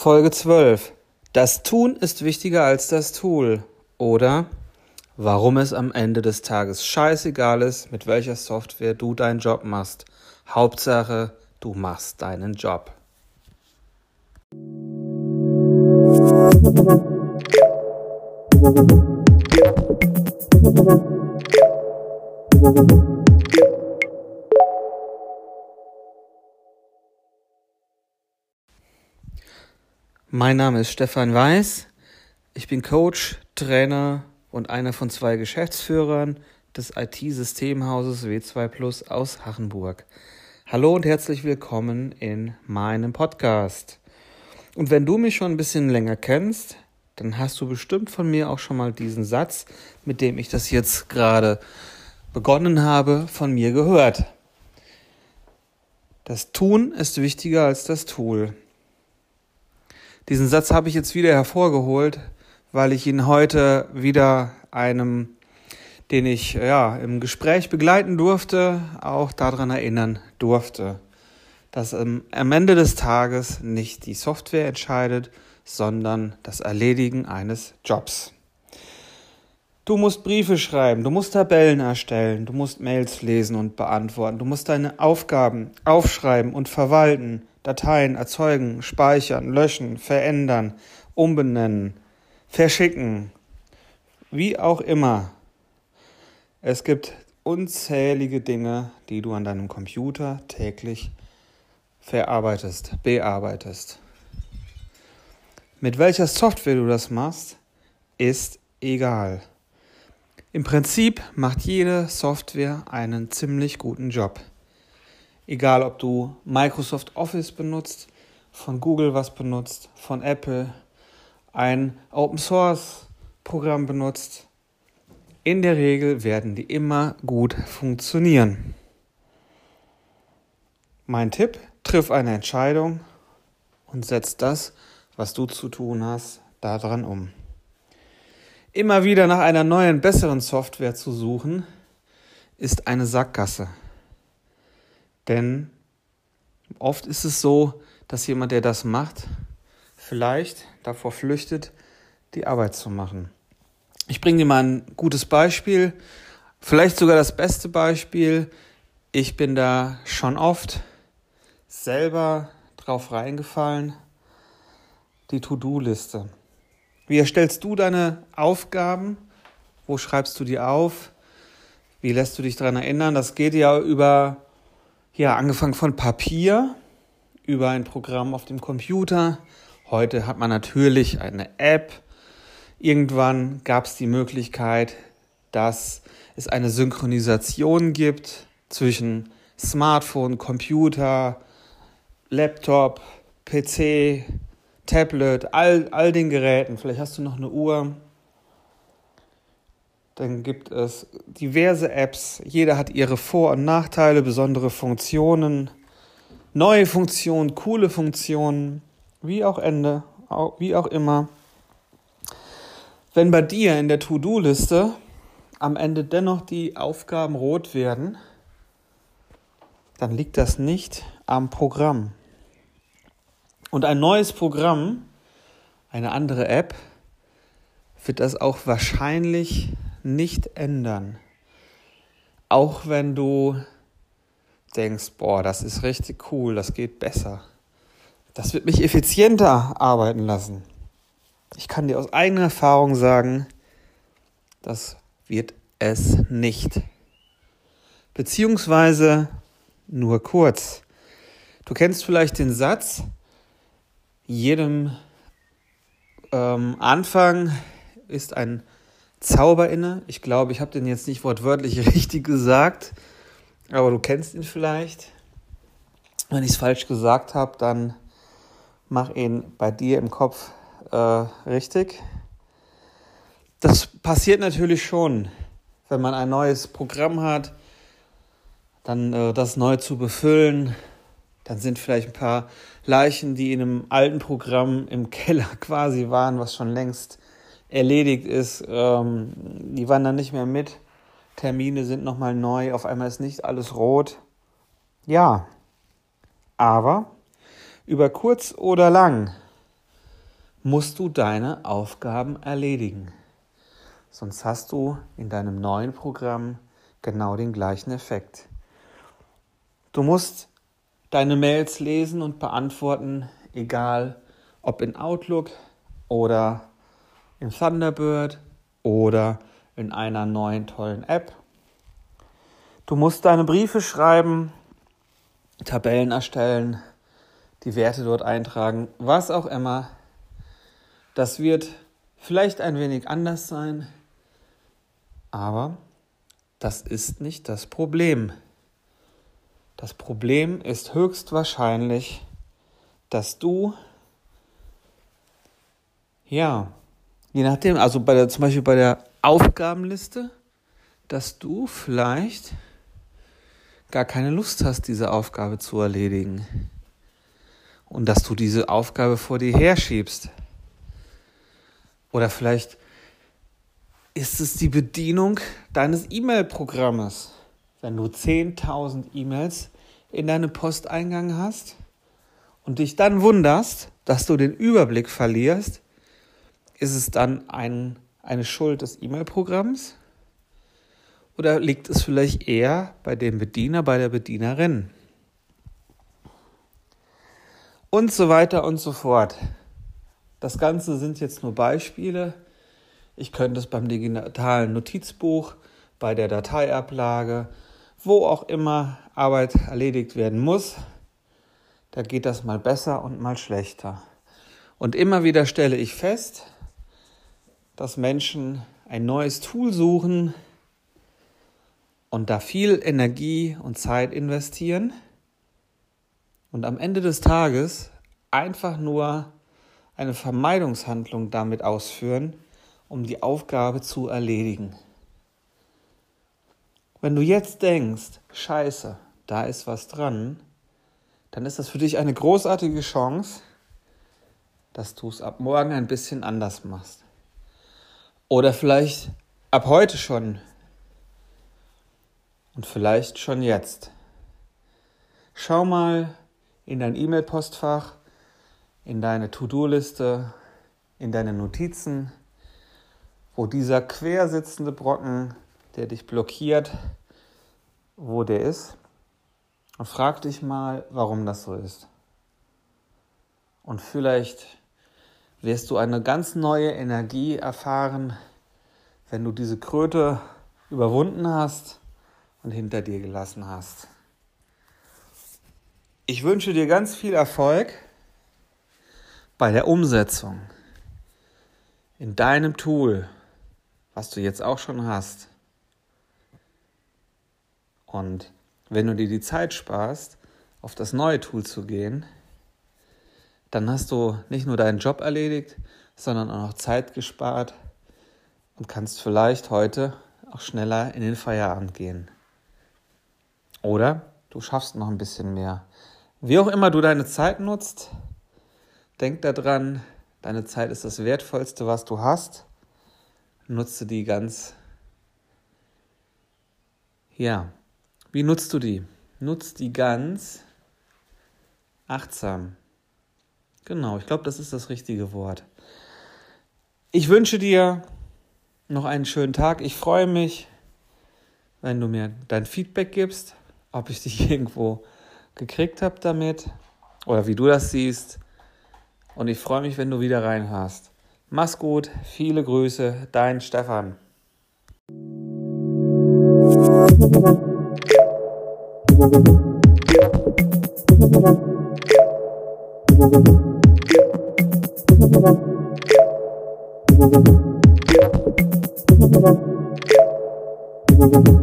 Folge 12. Das Tun ist wichtiger als das Tool. Oder warum es am Ende des Tages scheißegal ist, mit welcher Software du deinen Job machst. Hauptsache, du machst deinen Job. Mein Name ist Stefan Weiß. Ich bin Coach, Trainer und einer von zwei Geschäftsführern des IT-Systemhauses W2 Plus aus Hachenburg. Hallo und herzlich willkommen in meinem Podcast. Und wenn du mich schon ein bisschen länger kennst, dann hast du bestimmt von mir auch schon mal diesen Satz, mit dem ich das jetzt gerade begonnen habe, von mir gehört. Das Tun ist wichtiger als das Tool. Diesen Satz habe ich jetzt wieder hervorgeholt, weil ich ihn heute wieder einem, den ich ja im Gespräch begleiten durfte, auch daran erinnern durfte, dass am Ende des Tages nicht die Software entscheidet, sondern das Erledigen eines Jobs. Du musst Briefe schreiben, du musst Tabellen erstellen, du musst Mails lesen und beantworten, du musst deine Aufgaben aufschreiben und verwalten, Dateien erzeugen, speichern, löschen, verändern, umbenennen, verschicken, wie auch immer. Es gibt unzählige Dinge, die du an deinem Computer täglich verarbeitest, bearbeitest. Mit welcher Software du das machst, ist egal. Im Prinzip macht jede Software einen ziemlich guten Job. Egal, ob du Microsoft Office benutzt, von Google was benutzt, von Apple ein Open Source Programm benutzt. In der Regel werden die immer gut funktionieren. Mein Tipp, triff eine Entscheidung und setz das, was du zu tun hast, daran um. Immer wieder nach einer neuen, besseren Software zu suchen, ist eine Sackgasse. Denn oft ist es so, dass jemand, der das macht, vielleicht davor flüchtet, die Arbeit zu machen. Ich bringe dir mal ein gutes Beispiel, vielleicht sogar das beste Beispiel. Ich bin da schon oft selber drauf reingefallen, die To-Do-Liste. Wie erstellst du deine Aufgaben? Wo schreibst du die auf? Wie lässt du dich daran erinnern? Das geht ja über ja, angefangen von Papier über ein Programm auf dem Computer. Heute hat man natürlich eine App. Irgendwann gab es die Möglichkeit, dass es eine Synchronisation gibt zwischen Smartphone, Computer, Laptop, PC, Tablet, all, all den Geräten. Vielleicht hast du noch eine Uhr. Dann gibt es diverse Apps. Jeder hat ihre Vor- und Nachteile, besondere Funktionen, neue Funktionen, coole Funktionen, wie auch Ende, wie auch immer. Wenn bei dir in der To-Do-Liste am Ende dennoch die Aufgaben rot werden, dann liegt das nicht am Programm. Und ein neues Programm, eine andere App, wird das auch wahrscheinlich nicht ändern. Auch wenn du denkst, boah, das ist richtig cool, das geht besser. Das wird mich effizienter arbeiten lassen. Ich kann dir aus eigener Erfahrung sagen, das wird es nicht. Beziehungsweise nur kurz. Du kennst vielleicht den Satz, jedem ähm, Anfang ist ein Zauber inne. Ich glaube, ich habe den jetzt nicht wortwörtlich richtig gesagt, aber du kennst ihn vielleicht. Wenn ich es falsch gesagt habe, dann mach ihn bei dir im Kopf äh, richtig. Das passiert natürlich schon, wenn man ein neues Programm hat, dann äh, das neu zu befüllen. Dann sind vielleicht ein paar Leichen, die in einem alten Programm im Keller quasi waren, was schon längst erledigt ist. Ähm, die wandern nicht mehr mit. Termine sind nochmal neu. Auf einmal ist nicht alles rot. Ja, aber über kurz oder lang musst du deine Aufgaben erledigen. Sonst hast du in deinem neuen Programm genau den gleichen Effekt. Du musst deine Mails lesen und beantworten, egal ob in Outlook oder in Thunderbird oder in einer neuen tollen App. Du musst deine Briefe schreiben, Tabellen erstellen, die Werte dort eintragen, was auch immer. Das wird vielleicht ein wenig anders sein, aber das ist nicht das Problem. Das Problem ist höchstwahrscheinlich, dass du, ja, je nachdem, also bei der, zum Beispiel bei der Aufgabenliste, dass du vielleicht gar keine Lust hast, diese Aufgabe zu erledigen. Und dass du diese Aufgabe vor dir herschiebst. Oder vielleicht ist es die Bedienung deines E-Mail-Programmes. Wenn du 10.000 E-Mails in deinem Posteingang hast und dich dann wunderst, dass du den Überblick verlierst, ist es dann ein, eine Schuld des E-Mail-Programms? Oder liegt es vielleicht eher bei dem Bediener, bei der Bedienerin? Und so weiter und so fort. Das Ganze sind jetzt nur Beispiele. Ich könnte es beim digitalen Notizbuch, bei der Dateiablage, wo auch immer Arbeit erledigt werden muss, da geht das mal besser und mal schlechter. Und immer wieder stelle ich fest, dass Menschen ein neues Tool suchen, und da viel Energie und Zeit investieren und am Ende des Tages einfach nur eine Vermeidungshandlung damit ausführen, um die Aufgabe zu erledigen. Wenn du jetzt denkst, scheiße, da ist was dran, dann ist das für dich eine großartige Chance, dass du es ab morgen ein bisschen anders machst. Oder vielleicht ab heute schon und vielleicht schon jetzt. Schau mal in dein E-Mail-Postfach, in deine To-Do-Liste, in deine Notizen, wo dieser quersitzende Brocken, der dich blockiert, wo der ist. Und frag dich mal, warum das so ist. Und vielleicht wirst du eine ganz neue Energie erfahren, wenn du diese Kröte überwunden hast und hinter dir gelassen hast. Ich wünsche dir ganz viel Erfolg bei der Umsetzung in deinem Tool, was du jetzt auch schon hast. Und wenn du dir die Zeit sparst, auf das neue Tool zu gehen, dann hast du nicht nur deinen Job erledigt, sondern auch noch Zeit gespart und kannst vielleicht heute auch schneller in den Feierabend gehen. Oder du schaffst noch ein bisschen mehr. Wie auch immer du deine Zeit nutzt, denk daran, deine Zeit ist das Wertvollste, was du hast. Nutze die ganz. Ja, wie nutzt du die? Nutz die ganz achtsam. Genau, ich glaube, das ist das richtige Wort. Ich wünsche dir noch einen schönen Tag. Ich freue mich, wenn du mir dein Feedback gibst ob ich dich irgendwo gekriegt habe damit oder wie du das siehst. Und ich freue mich, wenn du wieder reinhörst. Mach's gut, viele Grüße, dein Stefan. Thank you.